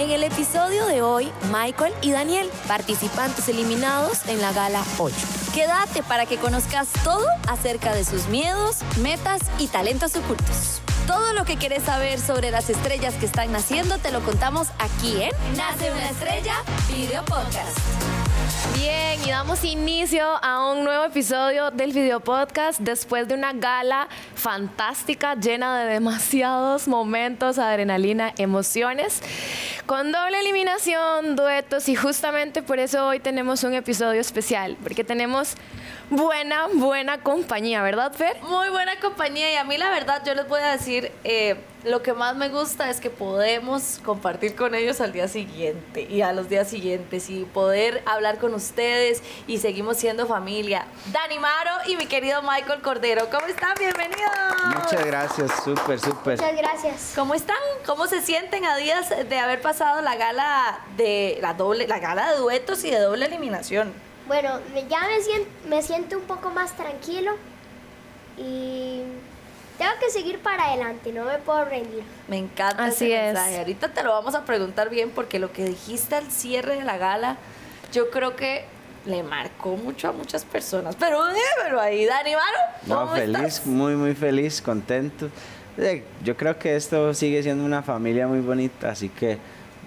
En el episodio de hoy, Michael y Daniel, participantes eliminados en la gala 8. Quédate para que conozcas todo acerca de sus miedos, metas y talentos ocultos. Todo lo que quieres saber sobre las estrellas que están naciendo te lo contamos aquí en Nace una estrella, video podcast. Bien, y damos inicio a un nuevo episodio del video podcast después de una gala fantástica llena de demasiados momentos, adrenalina, emociones, con doble eliminación, duetos y justamente por eso hoy tenemos un episodio especial, porque tenemos buena, buena compañía, ¿verdad, Fer? Muy buena compañía y a mí la verdad yo les voy a decir, eh, lo que más me gusta es que podemos compartir con ellos al día siguiente y a los días siguientes y poder hablar con ustedes y seguimos siendo familia. Dani Maro y mi querido Michael Cordero, ¿cómo están? Bienvenidos. Muchas gracias, súper, súper. Muchas gracias. ¿Cómo están? ¿Cómo se sienten a días de haber pasado la gala de la doble, la gala de duetos y de doble eliminación? Bueno, me- ya me siento, me siento un poco más tranquilo y tengo que seguir para adelante, no me puedo rendir. Me encanta Así ese es. mensaje. Ahorita te lo vamos a preguntar bien porque lo que dijiste al cierre de la gala, yo creo que le marcó mucho a muchas personas. Pero dímelo ahí, Dani Maro. No, ¿cómo feliz, estás? muy, muy feliz, contento. Yo creo que esto sigue siendo una familia muy bonita, así que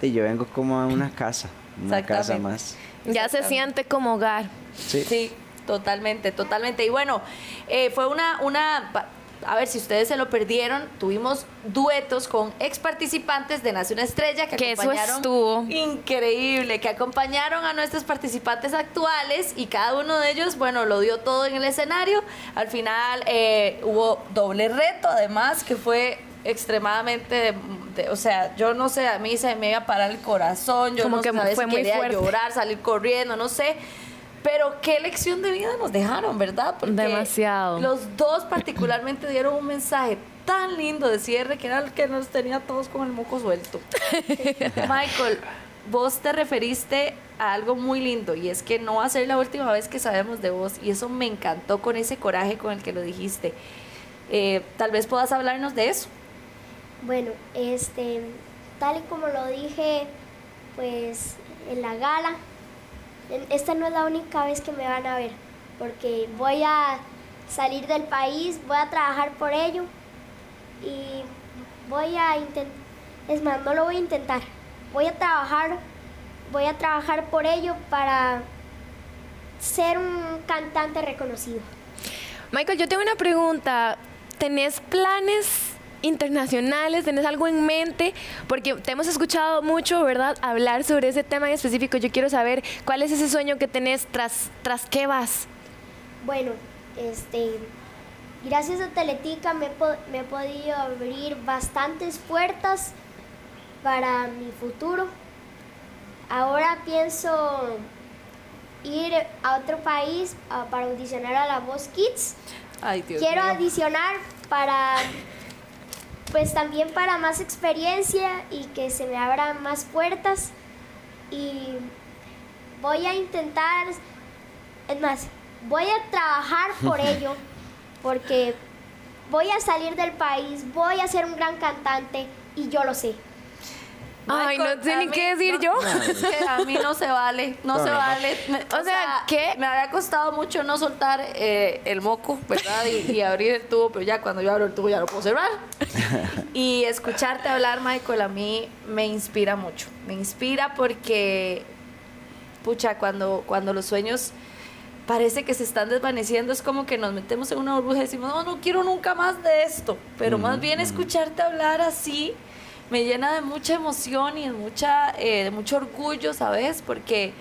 yo vengo como a una casa, una casa más. Ya se siente como hogar. Sí. Sí, totalmente, totalmente. Y bueno, eh, fue una, una, a ver si ustedes se lo perdieron, tuvimos duetos con ex participantes de Nace una Estrella que, Que eso acompañaron. estuvo. Increíble, que acompañaron a nuestros participantes actuales y cada uno de ellos, bueno, lo dio todo en el escenario. Al final eh, hubo doble reto, además, que fue extremadamente, o sea, yo no sé, a mí se me iba a parar el corazón, yo Como no que sabía fue muy quería fuerte. llorar, salir corriendo, no sé. Pero qué lección de vida nos dejaron, ¿verdad? Demasiado. Los dos particularmente dieron un mensaje tan lindo de cierre que era el que nos tenía todos con el moco suelto. Michael, vos te referiste a algo muy lindo y es que no va a ser la última vez que sabemos de vos y eso me encantó con ese coraje con el que lo dijiste. Eh, tal vez puedas hablarnos de eso. Bueno, este, tal y como lo dije, pues en la gala, esta no es la única vez que me van a ver, porque voy a salir del país, voy a trabajar por ello y voy a intentar, es más, no lo voy a intentar, voy a trabajar, voy a trabajar por ello para ser un cantante reconocido. Michael, yo tengo una pregunta. ¿Tenés planes internacionales? ¿Tenés algo en mente? Porque te hemos escuchado mucho, ¿verdad? Hablar sobre ese tema en específico. Yo quiero saber cuál es ese sueño que tenés, tras, tras qué vas. Bueno, este, gracias a Teletica me, me he podido abrir bastantes puertas para mi futuro. Ahora pienso ir a otro país ah, para audicionar a la Voz Kids. Ay, Dios Quiero mío. audicionar para, pues también para más experiencia y que se me abran más puertas. Y voy a intentar, es más, voy a trabajar por ello, porque voy a salir del país, voy a ser un gran cantante y yo lo sé. Ay, no sé ni qué decir no, yo. Que a mí no se vale, no, No, se vale. Me- O sea, ¿qué? Me había costado mucho no soltar eh, el moco, ¿verdad? Y, y abrir el tubo, pero ya cuando yo abro el tubo ya lo puedo cerrar. Y escucharte hablar, Michael, a mí me inspira mucho. Me inspira porque, pucha, cuando, cuando los sueños parece que se están desvaneciendo, es como que nos metemos en una burbuja y decimos, no, no quiero nunca más de esto. Pero más bien escucharte hablar así me llena de mucha emoción y de, mucha, eh, de mucho orgullo, ¿sabes? Porque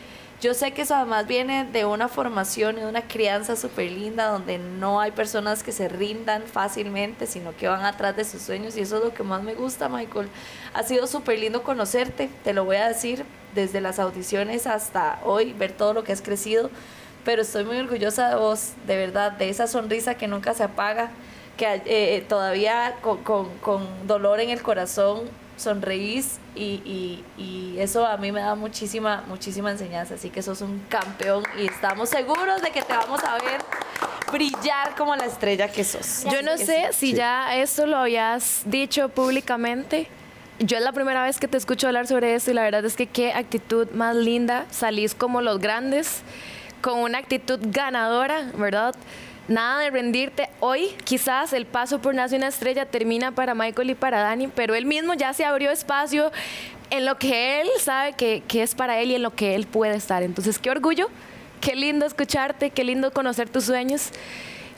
yo sé que eso además viene de una formación y de una crianza súper linda donde no hay personas que se rindan fácilmente, sino que van atrás de sus sueños y eso es lo que más me gusta, Michael. Ha sido súper lindo conocerte, te lo voy a decir, desde las audiciones hasta hoy, ver todo lo que has crecido, pero estoy muy orgullosa de vos, de verdad, de esa sonrisa que nunca se apaga, que eh, todavía con, con- con dolor en el corazón sonreís y, y- y eso a mí me da muchísima, muchísima enseñanza. Así que sos un campeón y estamos seguros de que te vamos a ver brillar como la estrella que sos. Yo no sé sí. si Sí. ya esto lo habías dicho públicamente. yo es la primera vez que te escucho hablar sobre esto y la verdad es que qué actitud más linda. Salís como los grandes, con una actitud ganadora, ¿verdad? Nada de rendirte. Hoy quizás el paso por Nace una Estrella termina para Michael y para Dani, pero él mismo ya se abrió espacio en lo que él sabe que, que es para él y en lo que él puede estar. Entonces, qué orgullo, qué lindo escucharte, qué lindo conocer tus sueños.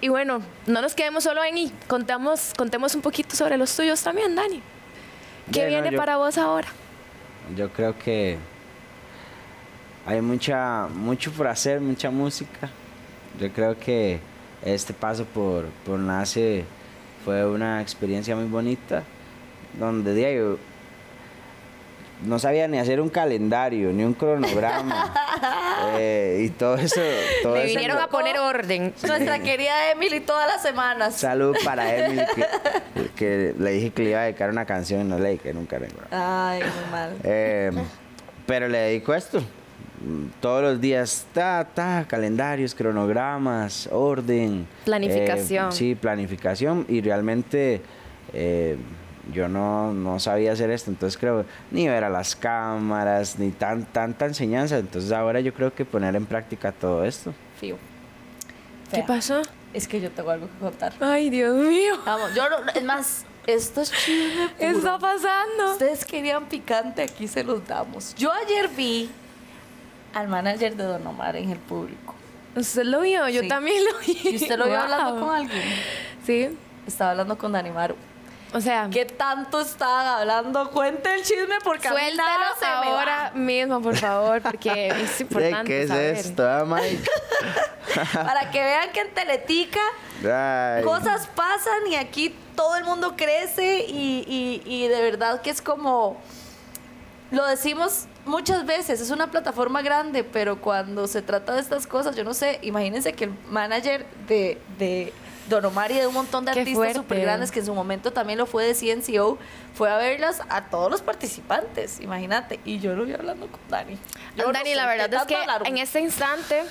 Y bueno, no nos quedemos solo en y contamos, contemos un poquito sobre los tuyos también, Dani. ¿Qué Bueno, viene yo- para vos ahora? Yo creo que hay mucha, mucho por hacer, mucha música. Yo creo que este paso por, por Nace fue una experiencia muy bonita, donde día yo no sabía ni hacer un calendario, ni un cronograma. eh, y todo eso. Todo Le vinieron a poner orden. Nuestra querida Emily todas las semanas. Salud para Emily, que, que le dije que le iba a dedicar una canción y no le dediqué nunca ninguna. Ay, muy mal. Eh, pero le dedico esto. Todos los días, ta, ta, calendarios, cronogramas, orden. Planificación. eh, sí, planificación. Y realmente eh, yo no, no sabía hacer esto. Entonces creo, ni ver a las cámaras, ni tan, tanta enseñanza. Entonces ahora yo creo que poner en práctica todo esto. Fío. ¿Qué pasó? Es que yo tengo algo que contar. Ay, Dios mío. Vamos, yo no, es más, esto es chisme ¿Qué puro. está pasando? Ustedes querían picante, aquí se los damos. Yo ayer vi al manager de Don Omar en el público. ¿Usted lo vio? Yo Sí. también lo vi. ¿Y usted lo vio hablando Wow. con alguien? Sí. Estaba hablando con Dani Maru. O sea, ¿Qué tanto estaban hablando? Cuente el chisme porque a mí suéltelo nada se me va. ahora mismo, por favor, porque es importante ¿Qué es saber. esto, ah, Mike? Para que vean que en Teletica Ay. cosas pasan y aquí todo el mundo crece y, y- y de verdad que es como, lo decimos muchas veces, es una plataforma grande, pero cuando se trata de estas cosas, yo no sé, imagínense que el manager de, de Don Omar y de un montón de Qué artistas súper grandes que en su momento también lo fue de CNCO, fue a verlas a todos los participantes, imagínate, y yo lo vi hablando con Dani. Yo Dani, la ¿qué verdad es que hablaron? en este instante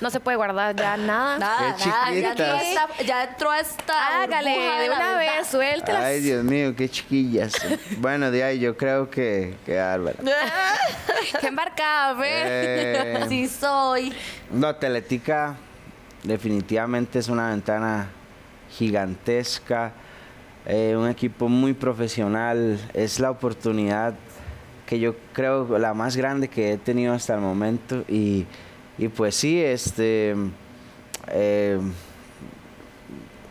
no se puede guardar ya nada. Nada, Qué nada, ya, entró esta- ya entró esta Hágale de una verdad. vez, suéltelas. Ay, Dios mío, qué chiquillas. bueno, de ahí yo creo que, que bárbaro. Qué embarcada, ve. Eh, Sí soy. no, Teletica definitivamente es una ventana gigantesca, eh, un equipo muy profesional, es la oportunidad que yo creo la más grande que he tenido hasta el momento y, y pues sí, este... eh,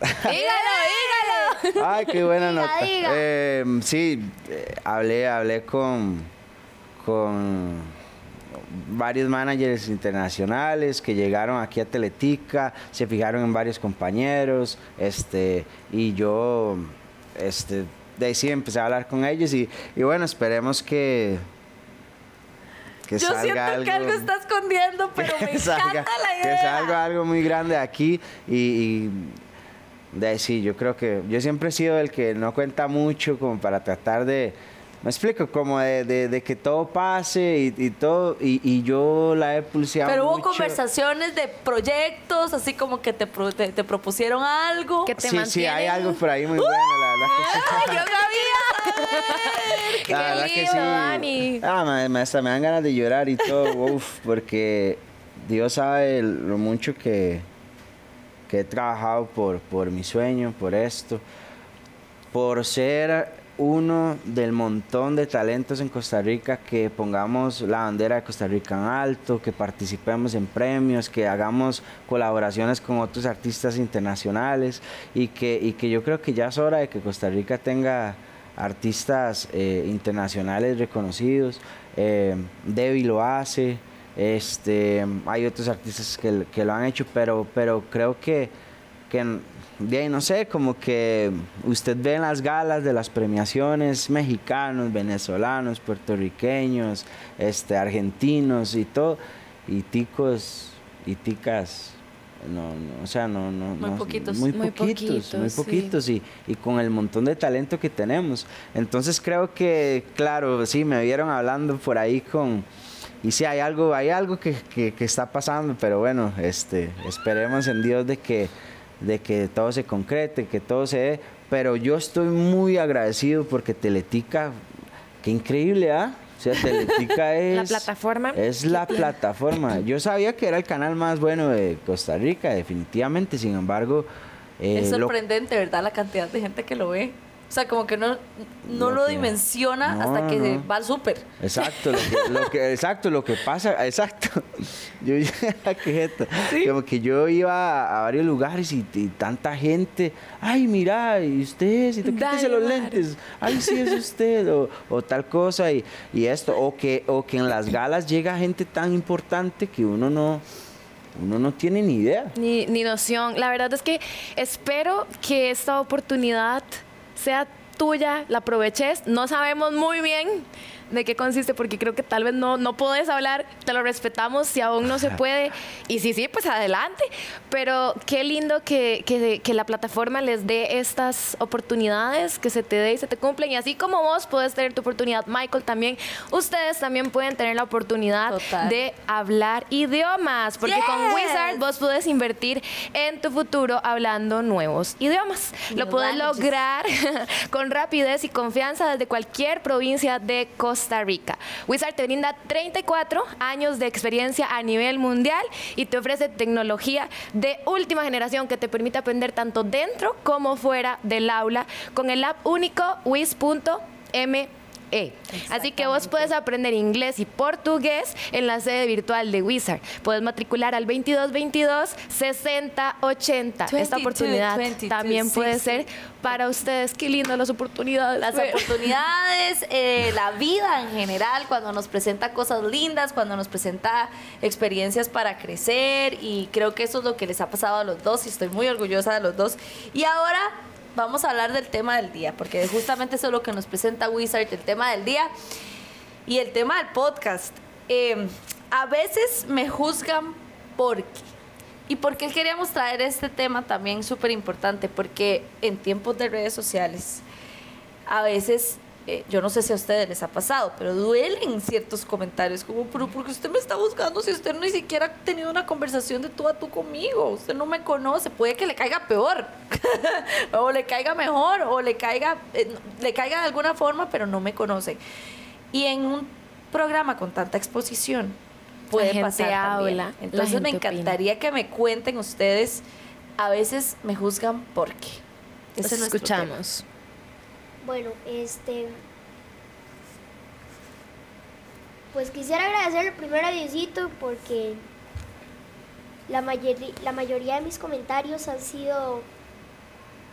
dígalo, dígalo. Ay, qué buena Diga, nota. diga. Eh, sí, eh, hablé, hablé con, con varios managers internacionales que llegaron aquí a Teletica, se fijaron en varios compañeros, este, y yo, este, de ahí sí empecé a hablar con ellos y, y bueno, esperemos que, que Yo salga siento algo, que algo está escondiendo, pero me encanta salga- Que salga algo muy grande aquí y, y de ahí sí, yo creo que yo siempre he sido el que no cuenta mucho como para tratar de, me explico, como de, de- de que todo pase y, y todo, y, y yo la he pulseado Pero hubo mucho. conversaciones de proyectos, así como que te, pro- te, te propusieron algo. Que te Sí, sí, hay mantienen- algo por ahí muy bueno, la verdad que sí. ¡Ay, yo sabía! Qué La verdad que lindo, sí. Dani. Ah, me, me- hasta me dan ganas de llorar y todo, uf, porque Dios sabe lo mucho que, que he trabajado por, por mi sueño, por esto, por ser uno del montón de talentos en Costa Rica, que pongamos la bandera de Costa Rica en alto, que participemos en premios, que hagamos colaboraciones con otros artistas internacionales y que, y que yo creo que ya es hora de que Costa Rica tenga artistas eh, internacionales reconocidos. Eh, Debbie lo hace, este, hay otros artistas que, que lo han hecho, pero, pero creo que, que de ahí, no sé, como que usted ve en las galas de las premiaciones mexicanos, venezolanos, puertorriqueños, este, argentinos y todo, y ticos y ticas. No, no, o sea, no, no, Muy no, poquitos. muy Muy poquitos, poquitos, muy sí. poquitos y, y con el montón de talento que tenemos. Entonces creo que, claro, sí, me vieron hablando por ahí con, y sí, hay algo, hay algo que, que- que está pasando, pero bueno, este, esperemos en Dios de que, de que todo se concrete, que todo se dé. Pero yo estoy muy agradecido porque Teletica qué increíble, ¿ah? O sea, Teletica es... La plataforma Es la plataforma. Yo sabía que era el canal más bueno de Costa Rica, definitivamente. Sin embargo... eh, es lo- sorprendente, ¿verdad? La cantidad de gente que lo ve. O sea, como que no, no Lo lo, que- dimensiona no, hasta que no. va al súper. Exacto, lo que, lo que- exacto, lo que pasa, exacto. Yo. Como que yo iba a, varios lugares y, y tanta gente, ay, mira, y usted, si te quítese Dale, los lentes, ay, sí, es usted, o, o tal cosa, y, y esto, o que, o que en las galas llega gente tan importante que uno no, uno no tiene ni idea. Ni, ni noción. La verdad es que espero que esta oportunidad sea tuya, la aproveches. No sabemos muy bien de qué consiste porque creo que tal vez no, no puedes hablar, te lo respetamos si aún no se puede. Y si sí, pues adelante. Pero qué lindo que, que- que la plataforma les dé estas oportunidades, que se te dé y se te cumplen. Y así como vos puedes tener tu oportunidad, Michael también, ustedes también pueden tener la oportunidad Total. de hablar idiomas. Porque con Yes. Wizard vos puedes invertir en tu futuro hablando nuevos idiomas. Lo puedes languages. lograr con rapidez y confianza desde cualquier provincia de Costa Rica. Wizard te brinda 34 años de experiencia a nivel mundial y te ofrece tecnología de última generación que te permite aprender tanto dentro como fuera del aula con el app único wiz.me. E. Así que vos puedes aprender inglés y portugués en la sede virtual de Wizard. Puedes matricular al 2222 6080. Esta 22, oportunidad 22, también puede 60. ser para ustedes. Qué lindo las oportunidades. Las oportunidades, eh, la vida en general, cuando nos presenta cosas lindas, cuando nos presenta experiencias para crecer y creo que eso es lo que les ha pasado a los dos y estoy muy orgullosa de los dos. Y ahora vamos a hablar del tema del día, porque justamente eso es lo que nos presenta Wizard, el tema del día y el tema del podcast. Eh, a veces me juzgan porque... ¿Y por qué queríamos traer este tema también súper importante? Porque en tiempos de redes sociales, a veces, eh, yo no sé si a ustedes les ha pasado, pero duelen ciertos comentarios, como, pero porque usted me está buscando si usted ni siquiera ha tenido una conversación de tú a tú conmigo? Usted no me conoce, puede que le caiga peor, o le caiga mejor, o le caiga, eh, le caiga de alguna forma, pero no me conoce. Y en un programa con tanta exposición, puede pasar también. habla, Entonces me opina. encantaría que me cuenten ustedes, a veces me juzgan por qué. Los Ese es nuestro tema. Bueno, este. Pues quisiera agradecerle primero a Diosito porque la, mayori- la mayoría de mis comentarios han sido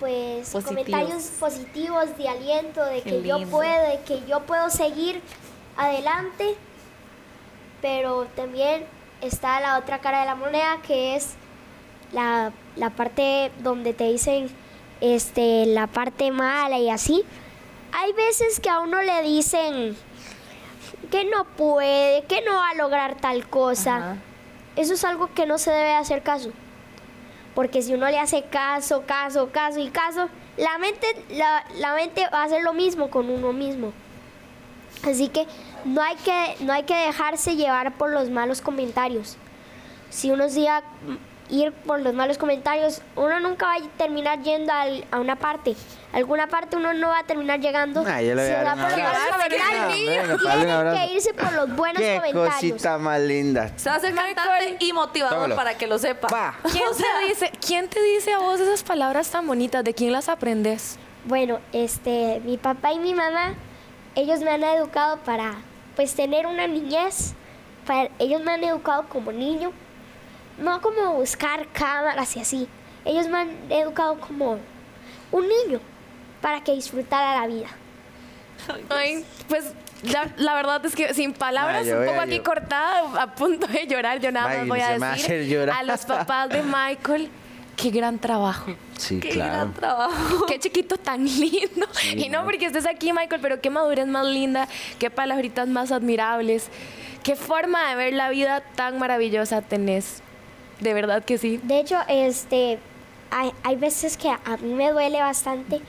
pues Positivos. comentarios positivos de aliento, de Qué que yo puedo, de que yo puedo seguir adelante, pero también está la otra cara de la moneda que es la, la parte donde te dicen este la parte mala y así. Hay veces que a uno le dicen que no puede, que no va a lograr tal cosa. Ajá. Eso es algo que no se debe hacer caso. Porque si uno le hace caso, caso, caso y caso, la mente, la, la mente va a hacer lo mismo con uno mismo. Así que no hay que, no hay que dejarse llevar por los malos comentarios. Si uno se iba a ir por los malos comentarios, uno nunca va a terminar yendo al- a una parte. A alguna parte uno no va a terminar llegando. Ah, yo le voy si a dar va un por los malos comentarios. Tienen que irse por los buenos Qué comentarios. cosita más linda. Se va a hacer cantante y motivador Tómalo. para que lo sepa. Pa. ¿Quién, te dice, ¿Quién te dice a vos esas palabras tan bonitas? ¿De quién las aprendes? Bueno, este, mi papá y mi mamá, ellos me han educado para, pues, tener una niñez. Para, ellos me han educado como niño, no como buscar cámaras y así. Ellos me han educado como un niño, para que disfrutara la vida. Ay, pues la, la verdad es que sin palabras, un poco a aquí cortada, a punto de llorar, yo nada Ma, más voy a decir a los papás de Michael, qué gran trabajo. Sí, Qué claro. gran trabajo. Qué chiquito tan lindo. y no no. porque estés aquí, Michael, pero qué madurez más linda, qué palabritas más admirables, qué forma de ver la vida tan maravillosa tenés. De verdad que sí. De hecho, este, hay, hay veces que a mí me duele bastante,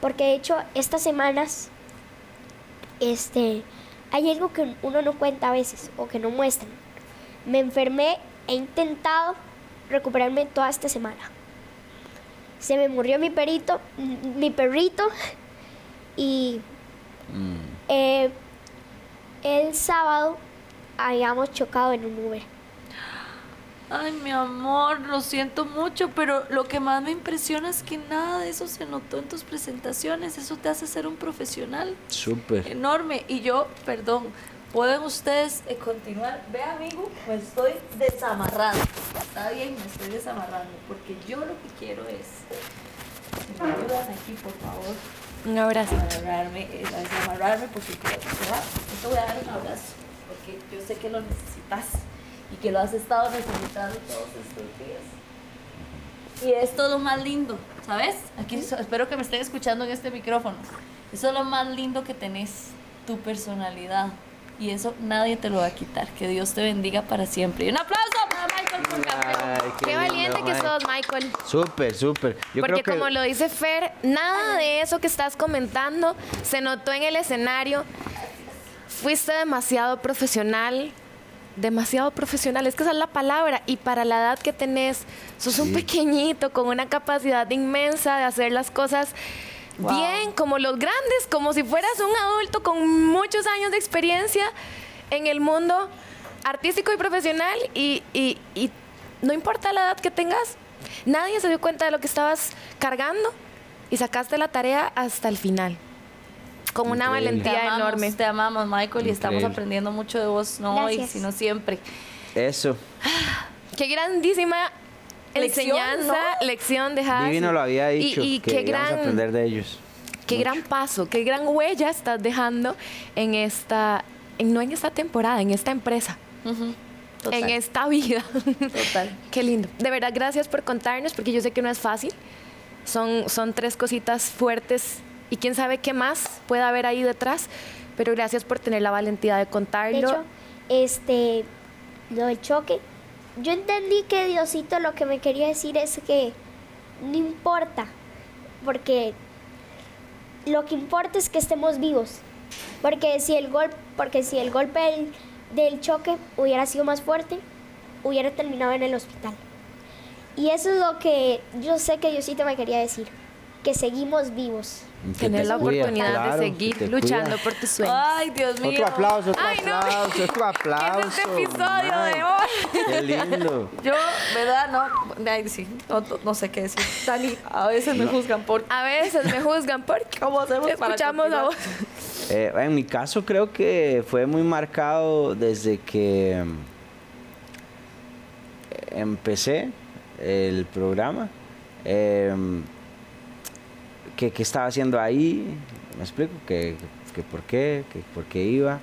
porque de hecho estas semanas, este, hay algo que uno no cuenta a veces o que no muestran. Me enfermé, he intentado recuperarme toda esta semana. Se me murió mi perito, mi perrito, y Mm. eh, el sábado habíamos chocado en un Uber. Ay, mi amor, lo siento mucho, pero lo que más me impresiona es que nada de eso se notó en tus presentaciones. Eso te hace ser un profesional Súper. enorme. Y yo, perdón, ¿pueden ustedes eh, continuar? Ve, amigo, me estoy desamarrando. Está bien, me estoy desamarrando, porque yo lo que quiero es... Me ayudan aquí, por favor, Un abrazo. a agarrarme, eh, desamarrarme, porque te yo te voy a dar un abrazo, porque yo sé que lo necesitas y que lo has estado necesitando todos estos días. Y esto es lo más lindo, ¿sabes? Aquí espero que me estén escuchando en este micrófono. Eso es lo más lindo que tenés, tu personalidad. Y eso nadie te lo va a quitar. Que Dios te bendiga para siempre. Y un aplauso para Michael por campeón. Ay, Qué lindo, valiente que mae. sos, Michael. Súper, súper. Yo Porque creo que como lo dice Fer, nada de eso que estás comentando se notó en el escenario. Fuiste demasiado profesional, demasiado profesional, es que esa es la palabra. Y para la edad que tenés, sos un pequeñito con una capacidad inmensa de hacer las cosas Wow. bien, como los grandes, como si fueras un adulto con muchos años de experiencia en el mundo artístico y profesional. Y, y- y no importa la edad que tengas, nadie se dio cuenta de lo que estabas cargando y sacaste la tarea hasta el final. Con una Increíble. Te valentía amamos, enorme. Te amamos, Michael, y estamos Increíble. aprendiendo mucho de vos, no hoy, Gracias. sino siempre. eso. Qué grandísima Lección, enseñanza, ¿no? lección dejadas. Divino lo había dicho. Y, y que qué íbamos a gran, aprender de ellos. qué gran paso, qué gran huella estás dejando en esta, en, no en esta temporada, en esta empresa, Ujú. Total, en esta vida. total. Qué lindo. De verdad, gracias por contarnos, porque yo sé que no es fácil. Son, son tres cositas fuertes y quién sabe qué más puede haber ahí detrás. Pero gracias por tener la valentía de contarlo. De hecho, este, lo del choque, yo entendí que Diosito lo que me quería decir es que no importa, porque lo que importa es que estemos vivos. Porque si el gol, porque si el golpe del, del choque hubiera sido más fuerte, hubiera terminado en el hospital. Y eso es lo que yo sé que Diosito me quería decir, que seguimos vivos. Tener te la cuida, oportunidad claro, de seguir luchando cuida. por tus sueños. Ay, Dios mío. Otro aplauso, otro Ay, no. aplauso, otro aplauso. ¿Qué es este episodio mae. de hoy? Qué lindo. Yo, ¿verdad? No, ay, sí, no, no- no sé qué decir. Dani, a veces me juzgan por A veces me juzgan porque cómo hacemos para escuchamos a continuar? vos. Eh, en mi caso creo que fue muy marcado desde que mm, empecé el programa. Em, que, que estaba haciendo ahí, me explico, que, que por qué, que por qué iba.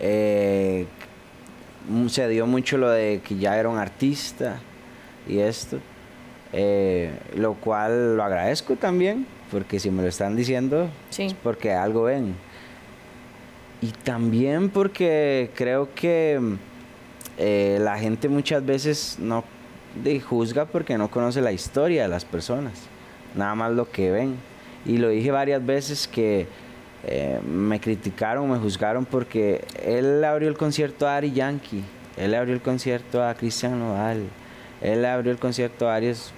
Eh, se dio mucho lo de que ya era un artista y esto, eh, lo cual lo agradezco también, porque si me lo están diciendo, Sí. es porque algo ven. Y también porque creo que eh, la gente muchas veces no juzga porque no conoce la historia de las personas, nada más lo que ven. Y lo dije varias veces que eh, me criticaron, me juzgaron porque él abrió el concierto a Ari Yankee, él abrió el concierto a Cristian Nodal, él abrió el concierto a Arias.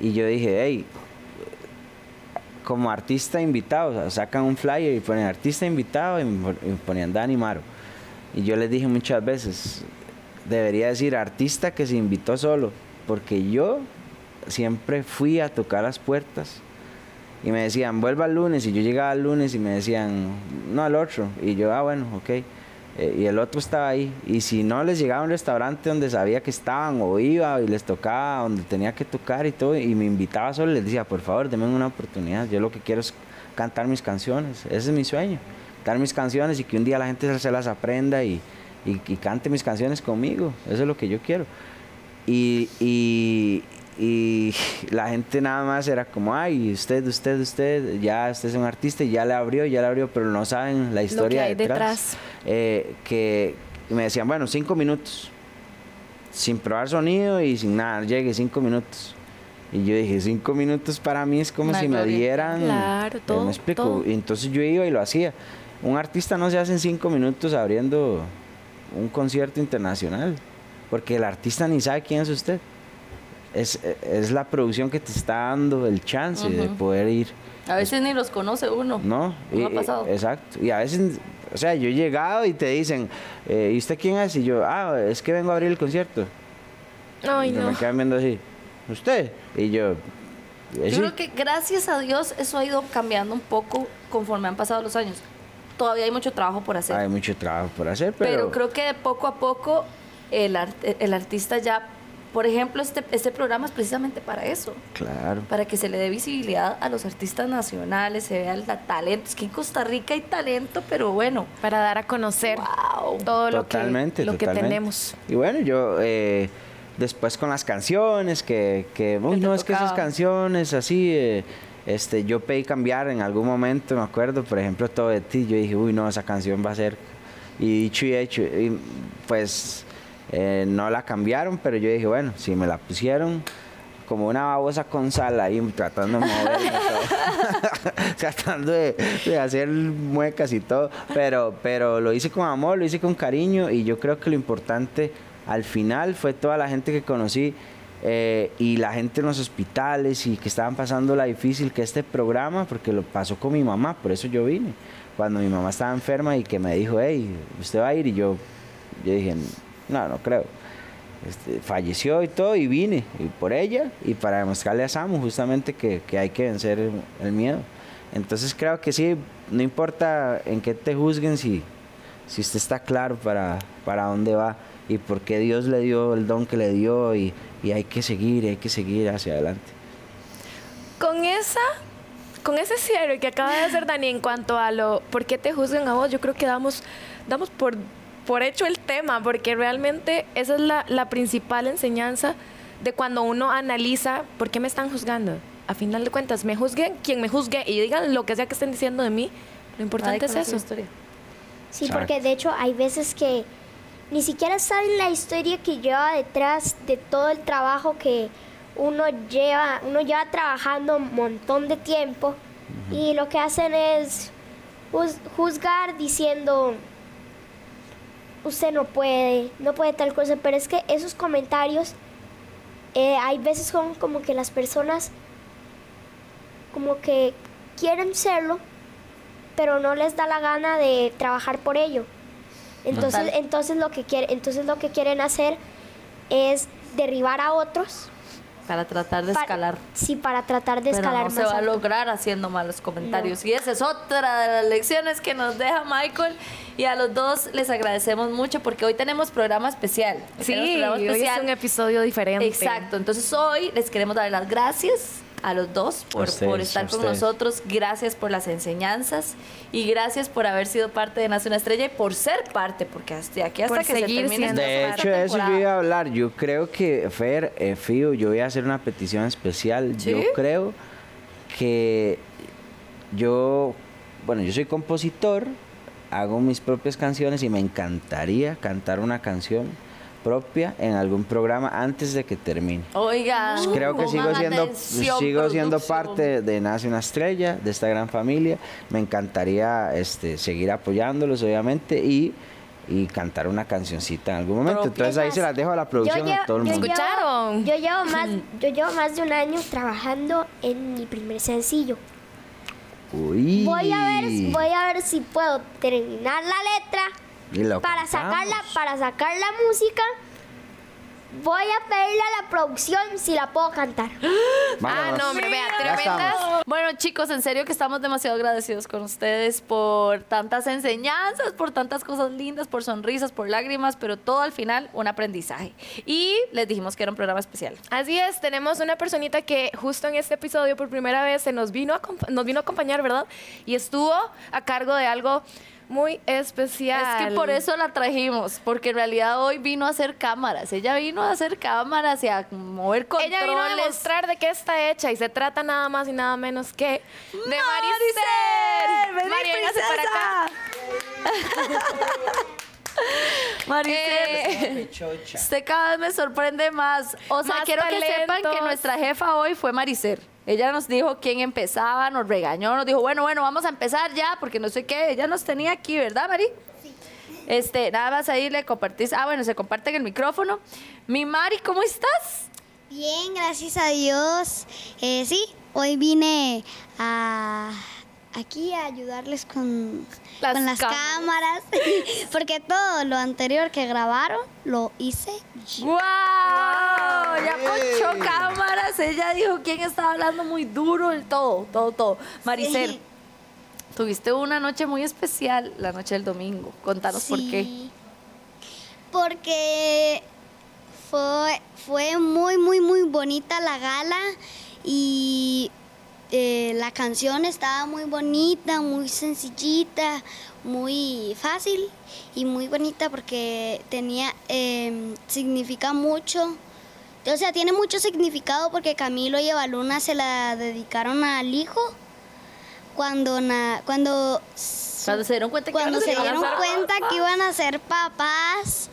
Y yo dije, hey, como artista invitado, sacan un flyer y ponen artista invitado y y ponían Dani Maro. Y yo les dije muchas veces, debería decir artista que se invitó solo, porque yo siempre fui a tocar las puertas. Y me decían, vuelva el lunes, y yo llegaba el lunes y me decían, no al otro, y yo, ah, bueno, ok. Eh, y el otro estaba ahí, y si no les llegaba un restaurante donde sabía que estaban, o iba y les tocaba donde tenía que tocar y todo, y me invitaba solo, les decía, por favor, denme una oportunidad, yo lo que quiero es cantar mis canciones, ese es mi sueño, cantar mis canciones y que un día la gente se las aprenda y, y- cante mis canciones conmigo, eso es lo que yo quiero. Y, y la gente nada más era como, ay, usted, usted, usted, ya usted es un artista y ya le abrió, ya le abrió, pero no saben la historia hay detrás. detrás. Eh, que me decían, bueno, cinco minutos, sin probar sonido y sin nada, llegue cinco minutos. Y yo dije, cinco minutos para mí es como si me dieran... Claro, eh, todo, me explico. todo. Y entonces yo iba y lo hacía. Un artista no se hace en cinco minutos abriendo un concierto internacional, porque el artista ni sabe quién es usted. Es, es la producción que te está dando el chance de Ujú. poder ir. A veces ni los conoce uno. ¿No? ¿No ha Y- y- pasado? exacto. Y a veces O sea, yo he llegado y te dicen, eh, ¿y usted quién es? Y yo, ah, es que vengo a abrir el concierto. Ay, y no. me quedan viendo así, ¿usted? Y yo, "Eh, Yo sí". creo que gracias a Dios eso ha ido cambiando un poco conforme han pasado los años. Todavía hay mucho trabajo por hacer. hay mucho trabajo por hacer, pero, pero, creo que de poco a poco el, art- el artista ya, por ejemplo, este, este programa es precisamente para eso. claro. Para que se le dé visibilidad a los artistas nacionales, se vea el talento. Es que en Costa Rica hay talento, pero bueno. Para dar a conocer Wow. todo lo que, lo que tenemos. Y bueno, yo eh, después con las canciones, que, que uy, no, es que esas canciones así, eh, este, yo pedí cambiar en algún momento, me acuerdo, por ejemplo, todo de ti, yo dije, uy, no, esa canción va a ser, y dicho y hecho, y, pues eh, no la cambiaron, pero yo dije, bueno, si me la pusieron como una babosa con sal ahí tratando de moverme tratando de, de hacer muecas y todo. Pero pero lo hice con amor lo hice con cariño y yo creo que lo importante al final fue toda la gente que conocí eh, y la gente en los hospitales y que estaban pasando la difícil que este programa porque lo pasó con mi mamá por eso yo vine. Cuando mi mamá estaba enferma y que me dijo hey usted va a ir y yo yo dije no no creo este, falleció y todo y vine y por ella y para demostrarle a Samu justamente que, que hay que vencer el, miedo. Entonces creo que sí, no importa en qué te juzguen si, si usted está claro para, para dónde va y por qué Dios le dio el don que le dio y, y hay que seguir, hay que seguir hacia adelante. Con esa, con ese cierre que acaba de hacer Dani en cuanto a lo por qué te juzgan a vos, yo creo que damos, damos por, por hecho el tema, porque realmente esa es la, la principal enseñanza de cuando uno analiza por qué me están juzgando. A final de cuentas, me juzguen quien me juzgue y digan lo que sea que estén diciendo de mí. Lo importante es eso. la historia. Sí, porque de hecho hay veces que ni siquiera saben la historia que lleva detrás de todo el trabajo que uno lleva, uno lleva trabajando un montón de tiempo y lo que hacen es juz- juzgar diciendo usted no puede, no puede tal cosa, pero es que esos comentarios eh, hay veces son como que las personas como que quieren serlo, pero no les da la gana de trabajar por ello. Entonces, Total. entonces lo que quiere, entonces lo que quieren hacer es derribar a otros. Para tratar de pa- escalar. sí, para tratar de Pero escalar no se va a lograr haciendo malos comentarios. Y esa es otra de las lecciones que nos deja Michael. Y a los dos les agradecemos mucho porque hoy tenemos programa especial. Sí, programa hoy es especial. un episodio diferente. Exacto. Entonces hoy les queremos dar las gracias a los dos por, ustedes, por estar con nosotros. Gracias por las enseñanzas y gracias por haber sido parte de Nace una Estrella y por ser parte, porque hasta aquí hasta Por que se seguir termine De hecho, de eso yo iba a hablar. Yo creo que, Fer, eh, Fío, yo voy a hacer una petición especial. ¿Sí? Yo creo que yo, bueno, yo soy compositor, hago mis propias canciones y me encantaría cantar una canción propia en algún programa antes de que termine. Oiga, Pues creo que sigo siendo, sigo siendo parte de Nace una Estrella, de esta gran familia. Me encantaría este, seguir apoyándolos, obviamente, y, y cantar una cancioncita en algún momento. Entonces ahí se las dejo a la producción Yo a todo el llevo- mundo. yo ¿Escucharon? llevo- Yo llevo, más, yo llevo más de un año trabajando en mi primer sencillo. Uy. Voy a ver, voy a ver si puedo terminar la letra para cantamos. sacarla, para sacar la música. Voy a pedirle a la producción si la puedo cantar. Ah, no, hombre, vea, tremendas. Bueno, chicos, en serio que estamos demasiado agradecidos con ustedes por tantas enseñanzas, por tantas cosas lindas, por sonrisas, por lágrimas, pero todo al final un aprendizaje. Y les dijimos que era un programa especial. Así es, tenemos una personita que justo en este episodio por primera vez se nos vino a, nos vino a acompañar, ¿verdad? Y estuvo a cargo de algo muy especial. Es que por eso la trajimos, porque en realidad hoy vino a hacer cámaras. Ella vino a hacer cámaras y a mover controles. Ella vino a demostrar de qué está hecha y se trata nada más y nada menos que de ¡Maricel! Maricel. ¡Vení, María, véngase para acá. Maricel, Eh, usted cada vez me sorprende más. O sea, Más quiero que sepan que nuestra jefa hoy fue Maricel. Ella nos dijo quién empezaba, nos regañó, nos dijo, bueno, bueno, vamos a empezar ya, porque no sé qué. Ella nos tenía aquí, ¿verdad, Mari? Sí. Este, nada más ahí le compartís. Ah, bueno, se comparten el micrófono. Mi Mari, ¿cómo estás? Bien, gracias a Dios. Eh, sí, hoy vine a aquí a ayudarles con Las con las cámaras. cámaras, porque todo lo anterior que grabaron lo hice yo. ¡Wow! Ya ponchó cámaras. Ella dijo quién estaba hablando muy duro, el todo, todo, todo. Maricel, Sí. tuviste una noche muy especial, la noche del domingo. Contanos por qué. Sí, Porque fue, fue muy, muy, muy bonita la gala y eh, la canción estaba muy bonita, muy sencillita, muy fácil y muy bonita porque tenía, eh, significa mucho. O sea, tiene mucho significado porque Camilo y Evaluna se la dedicaron al hijo cuando, na- cuando Cuando se dieron cuenta que cuando se dieron cuenta que iban a ser papás,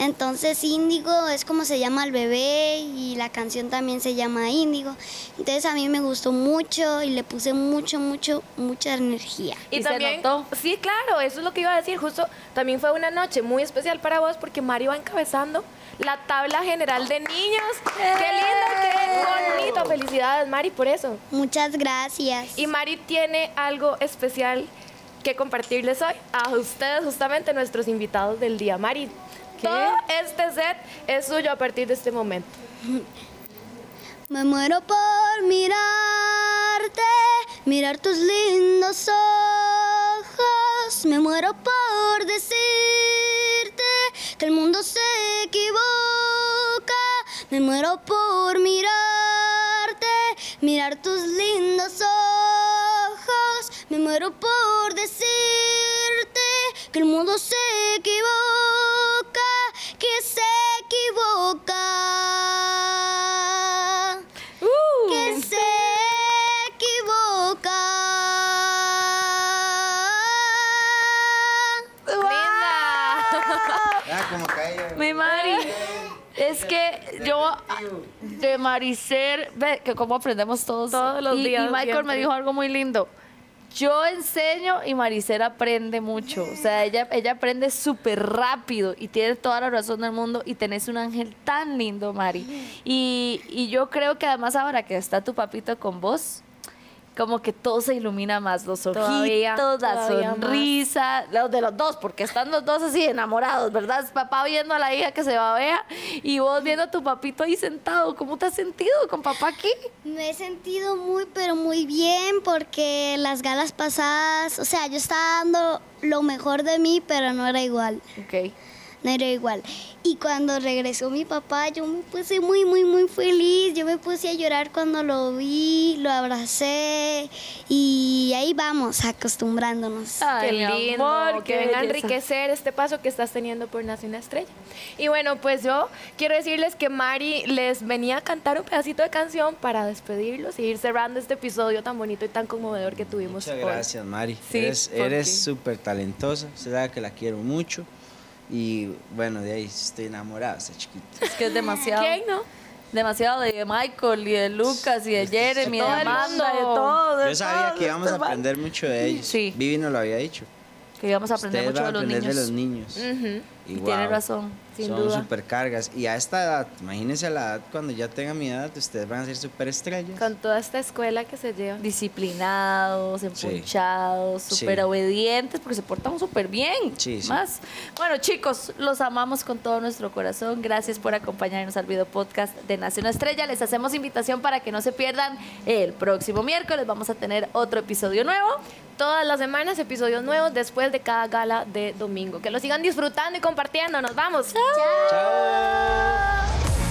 entonces Índigo es como se llama el bebé y la canción también se llama Índigo. Entonces a mí me gustó mucho y le puse mucho, mucho, mucha energía. Y, ¿Y se también, notó? sí, claro, eso es lo que iba a decir. Justo también fue una noche muy especial para vos porque Mario va encabezando la tabla general de niños. ¡Qué lindo, qué bonito! Felicidades, Mari, por eso. Muchas gracias. Y Mari tiene algo especial que compartirles hoy a ustedes, justamente nuestros invitados del día. Mari, todo este set es suyo a partir de este momento. Me muero por mirarte, mirar tus lindos ojos. Me muero por decirte que el mundo se equivoca. Me muero por mirarte, mirar tus lindos ojos. Me muero por decirte que el mundo se equivoca, de Maricel, ve que cómo aprendemos todos. Todos los Y- días, Y Michael siempre. me dijo algo muy lindo. Yo enseño y Maricel aprende mucho. O sea, ella, ella aprende súper rápido y tiene toda la razón del mundo. Y tenés un ángel tan lindo, Mari. Y, y yo creo que además ahora que está tu papito con vos, como que todo se ilumina más. Los ojitos, Todavía, la todavía más. sonrisa, los de los dos, porque están los dos así enamorados, ¿verdad? Papá viendo a la hija que se babea y vos viendo a tu papito ahí sentado. ¿Cómo te has sentido con papá aquí? Me he sentido muy, pero muy bien porque las galas pasadas, o sea, yo estaba dando lo mejor de mí, pero no era igual. Ok. No era igual. Y cuando regresó mi papá, yo me puse muy, muy, muy feliz. Yo me puse a llorar cuando lo vi, lo abracé y ahí vamos, acostumbrándonos. Ay, qué lindo, amor, que qué venga a enriquecer este paso que estás teniendo por Nace una Estrella. Y bueno, pues yo quiero decirles que Mari les venía a cantar un pedacito de canción para despedirlos y ir cerrando este episodio tan bonito y tan conmovedor que tuvimos Muchas hoy. gracias, Mari. Sí, eres súper talentosa. Usted sabe que la quiero mucho. Y bueno, de ahí estoy enamorada, esta chiquita. Es que es demasiado. ¿Quién no? Demasiado de Michael y de Lucas y de Jeremy, de todo el Amanda, de todo. de Yo sabía todos que íbamos a estos aprender mucho de ellos. Sí. Vivi nos lo había dicho. Que íbamos a aprender Ustedes mucho van de a los aprender niños. de los niños. Ujú. Y wow, tiene razón, sin son duda. super cargas. Y a esta edad, imagínense la edad cuando ya tengan mi edad, ustedes van a ser super estrellas. Con toda esta escuela que se lleva. disciplinados, empunchados, Sí. súper obedientes, porque se portan súper bien. Sí, sí. Más. Bueno, chicos, los amamos con todo nuestro corazón. Gracias por acompañarnos al video podcast de Nace una Estrella. Les hacemos invitación para que no se pierdan el próximo miércoles. Vamos a tener otro episodio nuevo. Todas las semanas episodios nuevos después de cada gala de domingo. Que lo sigan disfrutando y compartiendo. Nos vamos.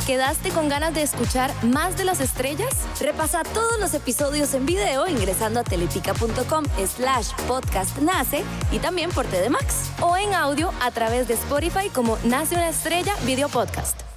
¿Quedaste con ganas de escuchar más de las estrellas? Repasa todos los episodios en video ingresando a teletica.com slash podcast nace y también por TDMax o en audio a través de Spotify como Nace una estrella video podcast.